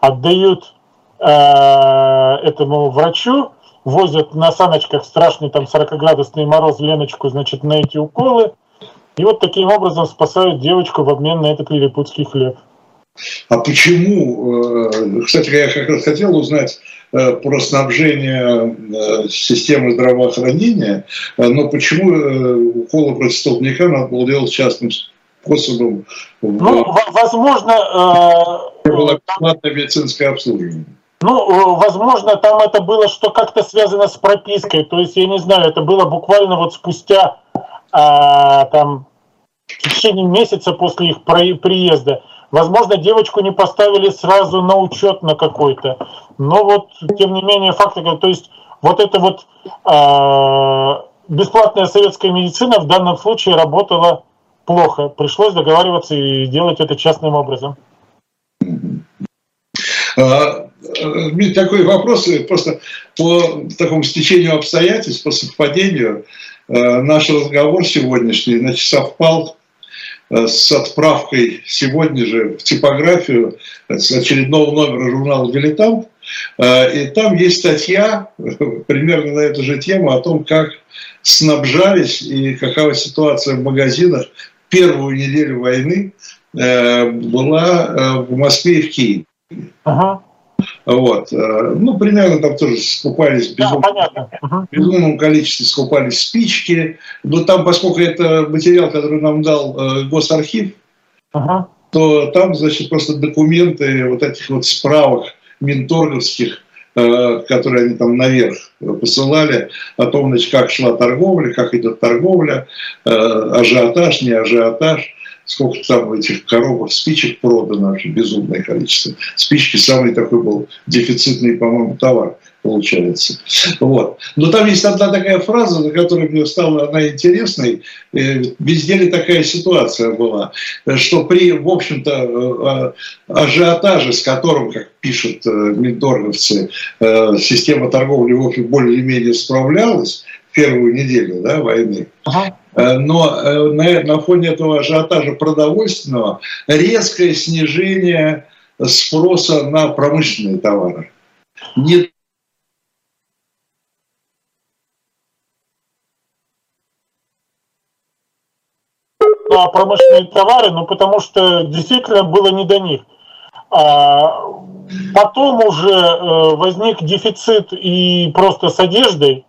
отдают э, этому врачу, возят на саночках страшный там 40-градусный мороз Леночку, значит, на эти уколы, и вот таким образом спасают девочку в обмен на этот лилипутский хлеб. А почему, э, кстати, я как раз хотел узнать про снабжение э, системы здравоохранения, но почему уколы против столбняка надо было делать частным способом? Ну, возможно... Было бесплатное медицинское обслуживание. Ну, возможно, там это было что как-то связано с пропиской. То есть, я не знаю, это было буквально вот спустя а, там, в течение месяца после их приезда. Возможно, девочку не поставили сразу на учет на какой-то. Но вот, тем не менее, факт То есть, вот эта вот а, бесплатная советская медицина в данном случае работала плохо. Пришлось договариваться и делать это частным образом. А, такой вопрос, просто по такому стечению обстоятельств, по совпадению, Э, наш разговор сегодняшний значит, совпал э, с отправкой сегодня же в типографию с очередного номера журнала «Дилетант». Э, и там есть статья [LAUGHS] примерно на эту же тему о том, как снабжались и какова ситуация в магазинах первую неделю войны была в Москве и в Киеве. Ага. Вот. Э, ну, примерно там тоже скупались в безумном, да, безумном количестве скупались спички. Но там, поскольку это материал, который нам дал э, Госархив, ага. то там, значит, просто документы вот этих вот справок минторговских, э, которые они там наверх посылали, о том, значит, как шла торговля, как идет торговля, ажиотаж, не ажиотаж сколько там этих коробок спичек продано, вообще безумное количество. Спички самый такой был дефицитный, по-моему, товар получается. Вот. Но там есть одна такая фраза, на которой мне стала она интересной. Э, везде ли такая ситуация была, что при, в общем-то, э, ажиотаже, с которым, как пишут минторговцы, система торговли в общем более-менее справлялась, первую неделю да, войны. Ага. Но на, на фоне этого ажиотажа продовольственного резкое снижение спроса на промышленные товары. Не на промышленные товары, ну потому что действительно было не до них. А потом уже э, возник дефицит и просто с одеждой,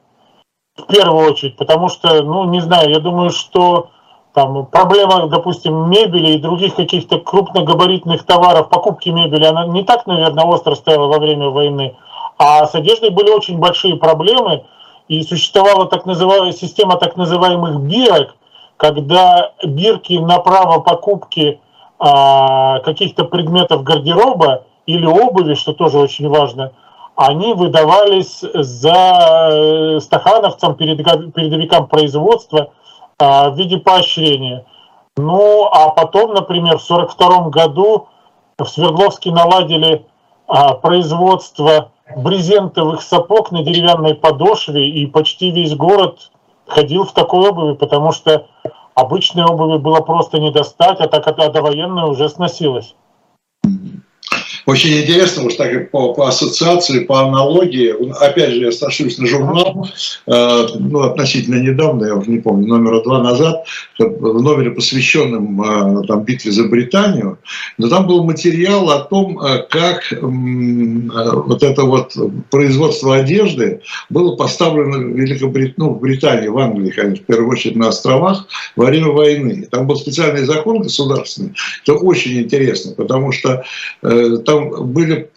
в первую очередь, потому что, ну не знаю, я думаю, что там проблема, допустим, мебели и других каких-то крупногабаритных товаров, покупки мебели, она не так, наверное, остро стояла во время войны, а с одеждой были очень большие проблемы, и существовала так называемая система так называемых бирок, когда бирки на право покупки а, каких-то предметов гардероба или обуви, что тоже очень важно, они выдавались за э, стахановцам, передовикам производства – а, в виде поощрения. Ну, а потом, например, в 1942 году в Свердловске наладили а, производство брезентовых сапог на деревянной подошве, и почти весь город ходил в такой обуви, потому что обычной обуви было просто не достать, а так а довоенная уже сносилась. Очень интересно, уж так по, по ассоциации, по аналогии, опять же, я сошлюсь на журнал, э, ну, относительно недавно, я уже не помню, номера два назад, в номере, посвященном э, там, битве за Британию, но там был материал о том, э, как э, вот это вот производство одежды было поставлено в Великобритании, ну, в Британии, в Англии, конечно, в первую очередь на островах во время войны. Там был специальный закон государственный. Это очень интересно, потому что э, там там были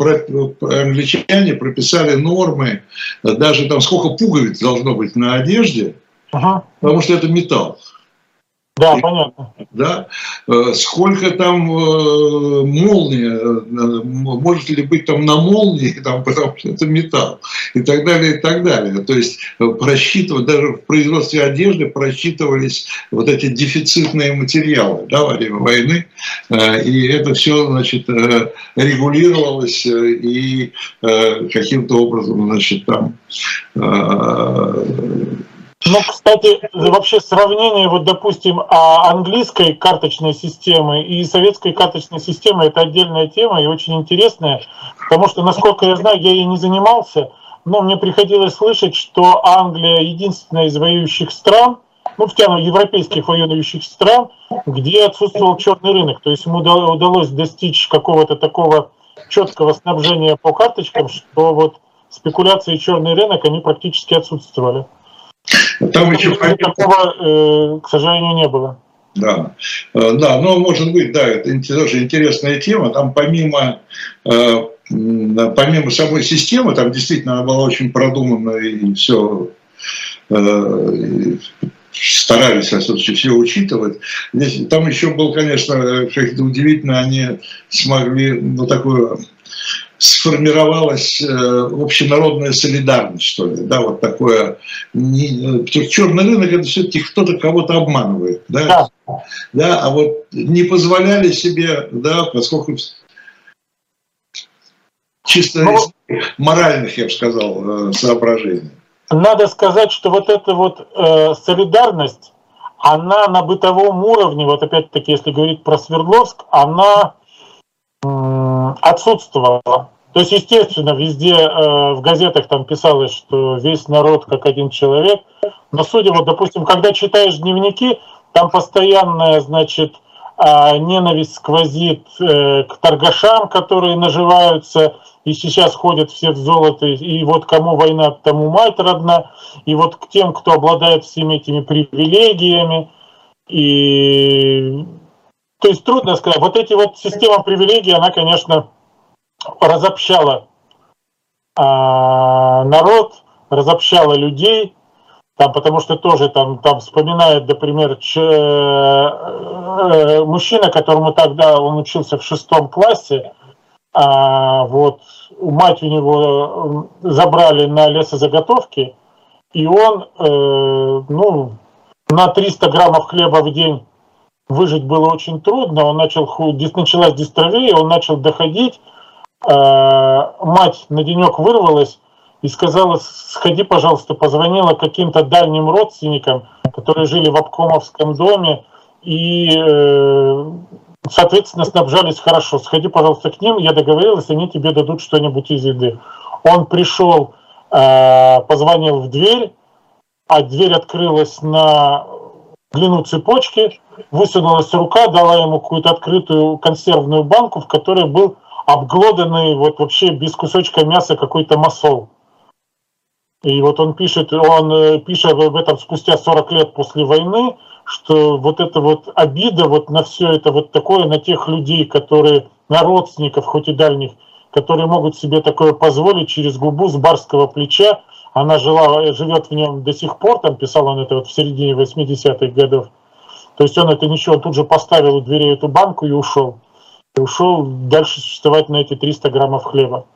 англичане прописали нормы, даже там сколько пуговиц должно быть на одежде, ага. потому что это металл. Да, и, понятно. Да, э, сколько там э, молния, э, может ли быть там на молнии, [LAUGHS] там, потому что это металл, и так далее, и так далее. То есть просчитывать, даже в производстве одежды просчитывались вот эти дефицитные материалы да, во время войны, и это все, значит, регулировалось и каким-то образом, значит, там ну, кстати, вообще сравнение, вот, допустим, а, английской карточной системы и советской карточной системы – это отдельная тема и очень интересная, потому что, насколько я знаю, я ей не занимался, но мне приходилось слышать, что Англия единственная из воюющих стран, ну, в тему европейских воюющих стран, где отсутствовал черный рынок. То есть ему удалось достичь какого-то такого четкого снабжения по карточкам, что вот спекуляции и черный рынок, они практически отсутствовали. Там еще такого, э, к сожалению, не было. Да, э, да, но может быть, да, это тоже интересная тема. Там помимо э, помимо самой системы, там действительно она была очень продумана и все старались, все, все учитывать. Там еще был, конечно, как-то удивительно, они смогли ну, такую сформировалась э, общенародная солидарность, что ли, да, вот такое. Не, э, черный рынок это все-таки кто-то кого-то обманывает, да, да, да, а вот не позволяли себе, да, поскольку чисто ну, моральных, я бы сказал, э, соображений. Надо сказать, что вот эта вот э, солидарность, она на бытовом уровне, вот опять-таки, если говорить про Свердловск, она отсутствовала. То есть, естественно, везде э, в газетах там писалось, что весь народ как один человек. Но судя, вот, допустим, когда читаешь дневники, там постоянная, значит, э, ненависть сквозит э, к торгашам, которые наживаются, и сейчас ходят все в золото, и вот кому война, тому мать родна, и вот к тем, кто обладает всеми этими привилегиями, и то есть трудно сказать. Вот эти вот система привилегий, она, конечно, разобщала а, народ, разобщала людей, там, потому что тоже там, там вспоминает, например, ч, э, мужчина, которому тогда он учился в шестом классе, а, вот, мать у него забрали на лесозаготовки, и он, э, ну, на 300 граммов хлеба в день выжить было очень трудно, он начал, началась дистрофия, он начал доходить, э, мать на денек вырвалась и сказала, сходи, пожалуйста, позвонила каким-то дальним родственникам, которые жили в обкомовском доме, и, э, соответственно, снабжались хорошо. Сходи, пожалуйста, к ним, я договорилась, они тебе дадут что-нибудь из еды. Он пришел, э, позвонил в дверь, а дверь открылась на длину цепочки, высунулась рука, дала ему какую-то открытую консервную банку, в которой был обглоданный вот вообще без кусочка мяса какой-то масол. И вот он пишет, он э, пишет об этом спустя 40 лет после войны, что вот эта вот обида вот на все это вот такое, на тех людей, которые, на родственников, хоть и дальних, которые могут себе такое позволить через губу с барского плеча, она жила, живет в нем до сих пор, там писал он это вот в середине 80-х годов. То есть он это ничего, он тут же поставил у дверей эту банку и ушел. И ушел дальше существовать на эти 300 граммов хлеба.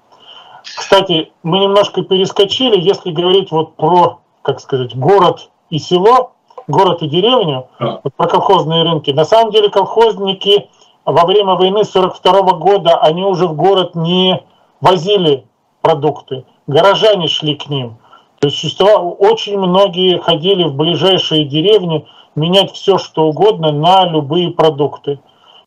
Кстати, мы немножко перескочили, если говорить вот про, как сказать, город и село, город и деревню, вот про колхозные рынки. На самом деле колхозники во время войны 42 года, они уже в город не возили продукты, горожане шли к ним. То есть очень многие ходили в ближайшие деревни менять все, что угодно на любые продукты.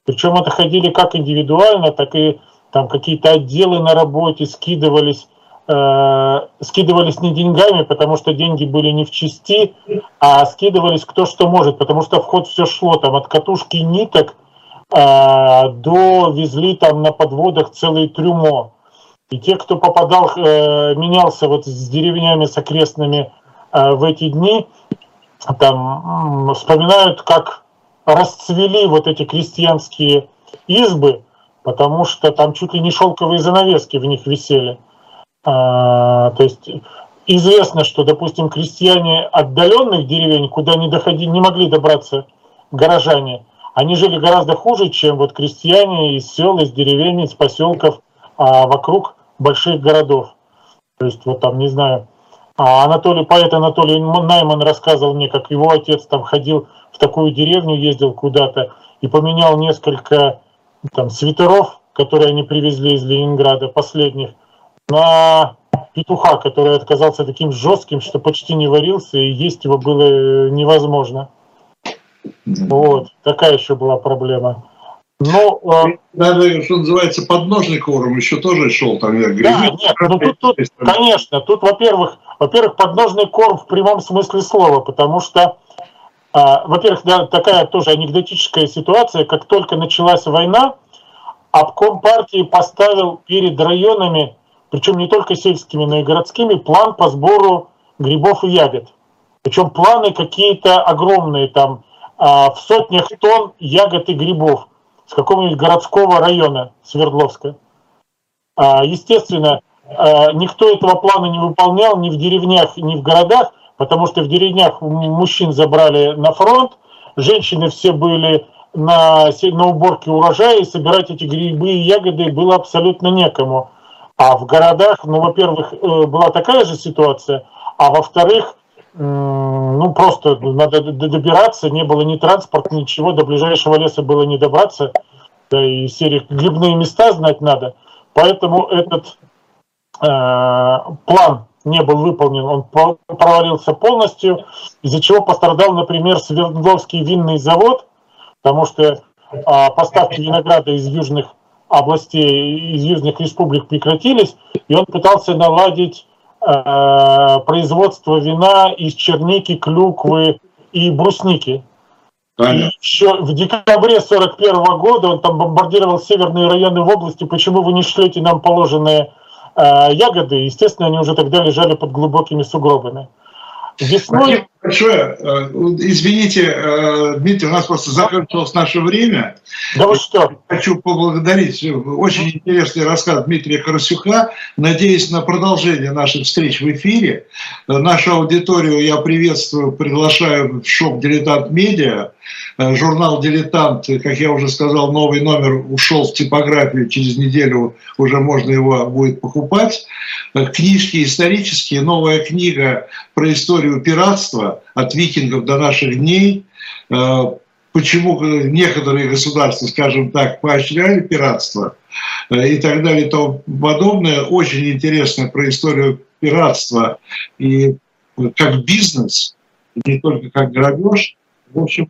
Причем это ходили как индивидуально, так и там какие-то отделы на работе скидывались, э, скидывались не деньгами, потому что деньги были не в части, а скидывались кто что может, потому что в ход все шло там от катушки ниток э, до везли там на подводах целые трюмо. И те, кто попадал, э, менялся вот с деревнями, с окрестными э, в эти дни, там вспоминают, как расцвели вот эти крестьянские избы, потому что там чуть ли не шелковые занавески в них висели. А, то есть известно, что, допустим, крестьяне отдаленных деревень, куда не, доходи, не могли добраться горожане, они жили гораздо хуже, чем вот крестьяне из сел, из деревень, из поселков а вокруг больших городов. То есть вот там, не знаю, а Анатолий, поэт Анатолий Найман рассказывал мне, как его отец там ходил в такую деревню, ездил куда-то и поменял несколько там свитеров, которые они привезли из Ленинграда, последних, на петуха, который отказался таким жестким, что почти не варился, и есть его было невозможно. Вот, такая еще была проблема. Ну, э, Наверное, что называется, подножный корм еще тоже шел там. Я да, нет, ну тут, тут, конечно, тут, во-первых, во-первых, подножный корм в прямом смысле слова, потому что, э, во-первых, да, такая тоже анекдотическая ситуация, как только началась война, обком партии поставил перед районами, причем не только сельскими, но и городскими, план по сбору грибов и ягод. Причем планы какие-то огромные, там э, в сотнях тонн ягод и грибов с какого-нибудь городского района Свердловска. А, естественно, а, никто этого плана не выполнял ни в деревнях, ни в городах, потому что в деревнях мужчин забрали на фронт, женщины все были на, на уборке урожая, и собирать эти грибы и ягоды было абсолютно некому. А в городах, ну, во-первых, э, была такая же ситуация, а во-вторых, ну, просто надо добираться, не было ни транспорта, ничего, до ближайшего леса было не добраться, да и серии грибные места знать надо. Поэтому этот э, план не был выполнен, он провалился полностью, из-за чего пострадал, например, Свердловский винный завод, потому что э, поставки винограда из южных областей, из южных республик прекратились, и он пытался наладить производство вина из черники, клюквы и брусники. И еще в декабре 41 года он там бомбардировал северные районы в области, почему вы не шлете нам положенные э, ягоды. Естественно, они уже тогда лежали под глубокими сугробами. Весной... большое. Э, извините, э, Дмитрий, у нас просто закончилось наше время. Да вы что? Хочу поблагодарить. Очень интересный рассказ Дмитрия Карасюка. Надеюсь на продолжение наших встреч в эфире. Нашу аудиторию я приветствую, приглашаю в шоп «Дилетант Медиа». Журнал «Дилетант», как я уже сказал, новый номер ушел в типографию. Через неделю уже можно его будет покупать. Книжки исторические. Новая книга про историю пиратства от викингов до наших дней. Почему некоторые государства, скажем так, поощряли пиратство и так далее и тому подобное. Очень интересно про историю пиратства и как бизнес, не только как грабеж. В общем.